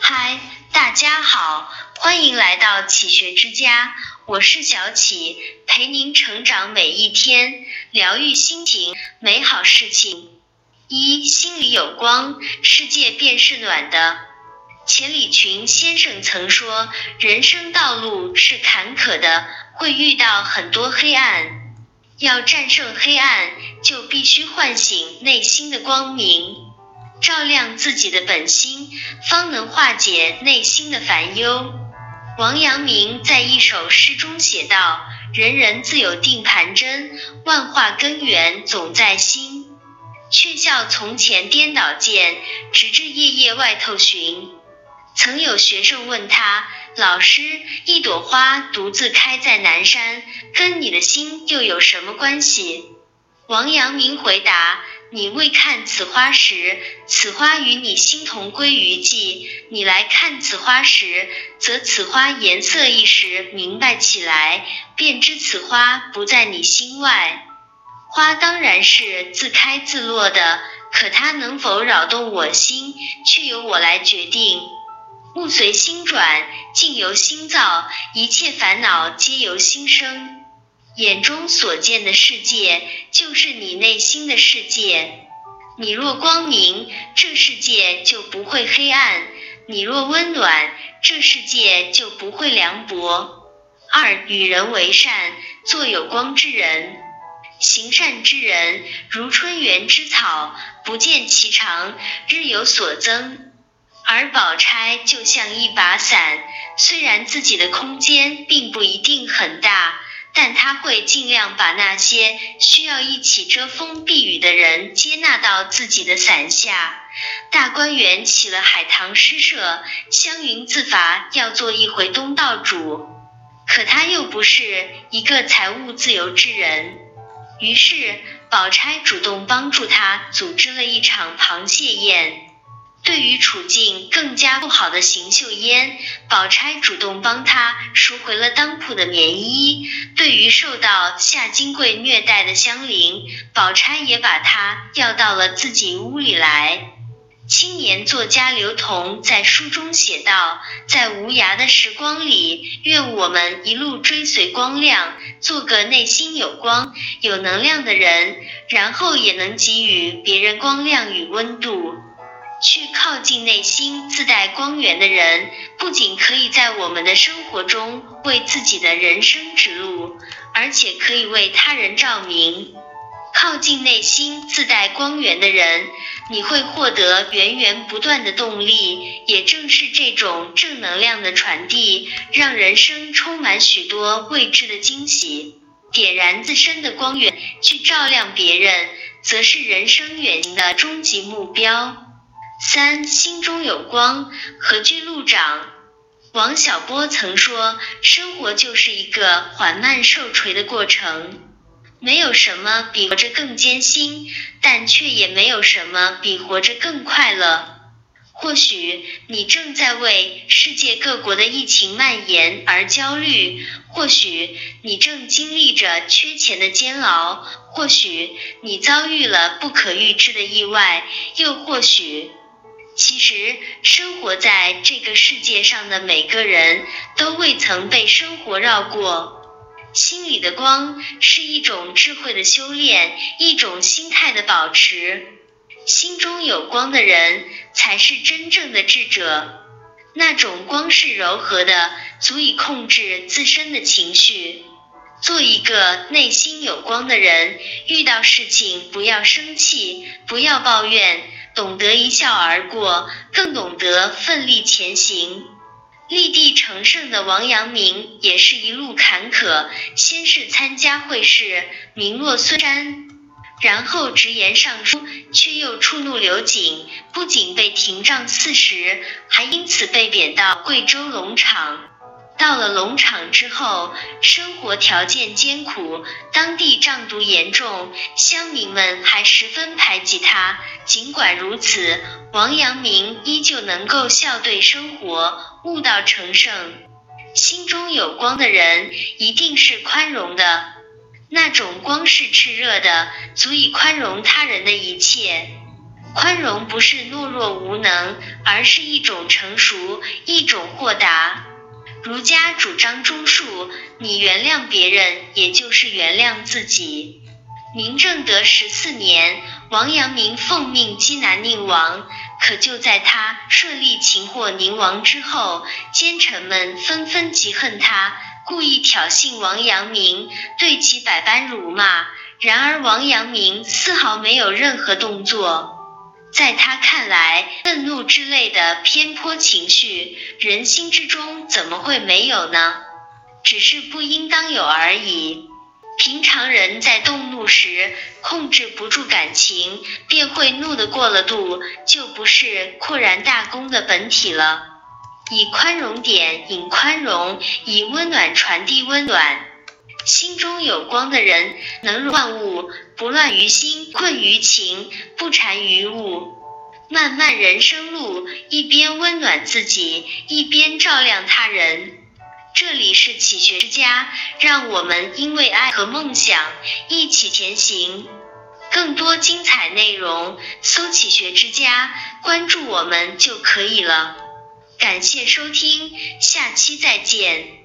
嗨，大家好，欢迎来到启学之家，我是小启，陪您成长每一天，疗愈心情，美好事情。一心里有光，世界便是暖的。钱理群先生曾说，人生道路是坎坷的，会遇到很多黑暗，要战胜黑暗，就必须唤醒内心的光明。照亮自己的本心，方能化解内心的烦忧。王阳明在一首诗中写道：“人人自有定盘针，万化根源总在心。”却笑从前颠倒见，直至夜夜外头寻。曾有学生问他：“老师，一朵花独自开在南山，跟你的心又有什么关系？”王阳明回答。你未看此花时，此花与你心同归于寂；你来看此花时，则此花颜色一时明白起来，便知此花不在你心外。花当然是自开自落的，可它能否扰动我心，却由我来决定。物随心转，境由心造，一切烦恼皆由心生。眼中所见的世界，就是你内心的世界。你若光明，这世界就不会黑暗；你若温暖，这世界就不会凉薄。二与人为善，做有光之人。行善之人，如春园之草，不见其长，日有所增。而宝钗就像一把伞，虽然自己的空间并不一定很大。但他会尽量把那些需要一起遮风避雨的人接纳到自己的伞下。大观园起了海棠诗社，湘云自罚要做一回东道主，可他又不是一个财务自由之人。于是，宝钗主动帮助他组织了一场螃蟹宴。对于处境更加不好的邢岫烟，宝钗主动帮她赎回了当铺的棉衣；对于受到夏金桂虐待的香菱，宝钗也把她调到了自己屋里来。青年作家刘同在书中写道：“在无涯的时光里，愿我们一路追随光亮，做个内心有光、有能量的人，然后也能给予别人光亮与温度。”去靠近内心自带光源的人，不仅可以在我们的生活中为自己的人生指路，而且可以为他人照明。靠近内心自带光源的人，你会获得源源不断的动力。也正是这种正能量的传递，让人生充满许多未知的惊喜。点燃自身的光源，去照亮别人，则是人生远行的终极目标。三心中有光，何惧路长？王小波曾说：“生活就是一个缓慢受锤的过程，没有什么比活着更艰辛，但却也没有什么比活着更快乐。”或许你正在为世界各国的疫情蔓延而焦虑，或许你正经历着缺钱的煎熬，或许你遭遇了不可预知的意外，又或许……其实，生活在这个世界上的每个人都未曾被生活绕过。心里的光是一种智慧的修炼，一种心态的保持。心中有光的人才是真正的智者。那种光是柔和的，足以控制自身的情绪。做一个内心有光的人，遇到事情不要生气，不要抱怨。懂得一笑而过，更懂得奋力前行。立地成圣的王阳明也是一路坎坷，先是参加会试，名落孙山，然后直言上书，却又触怒刘瑾，不仅被停杖四十，还因此被贬到贵州龙场。到了龙场之后，生活条件艰苦，当地瘴毒严重，乡民们还十分排挤他。尽管如此，王阳明依旧能够笑对生活，悟道成圣。心中有光的人，一定是宽容的，那种光是炽热的，足以宽容他人的一切。宽容不是懦弱无能，而是一种成熟，一种豁达。儒家主张忠恕，你原谅别人，也就是原谅自己。明正德十四年，王阳明奉命缉拿宁王，可就在他顺利擒获宁王之后，奸臣们纷纷嫉恨他，故意挑衅王阳明，对其百般辱骂。然而王阳明丝毫没有任何动作。在他看来，愤怒之类的偏颇情绪，人心之中怎么会没有呢？只是不应当有而已。平常人在动怒时控制不住感情，便会怒得过了度，就不是阔然大公的本体了。以宽容点引宽容，以温暖传递温暖。心中有光的人，能容万物，不乱于心，困于情，不缠于物。漫漫人生路，一边温暖自己，一边照亮他人。这里是启学之家，让我们因为爱和梦想一起前行。更多精彩内容，搜“启学之家”，关注我们就可以了。感谢收听，下期再见。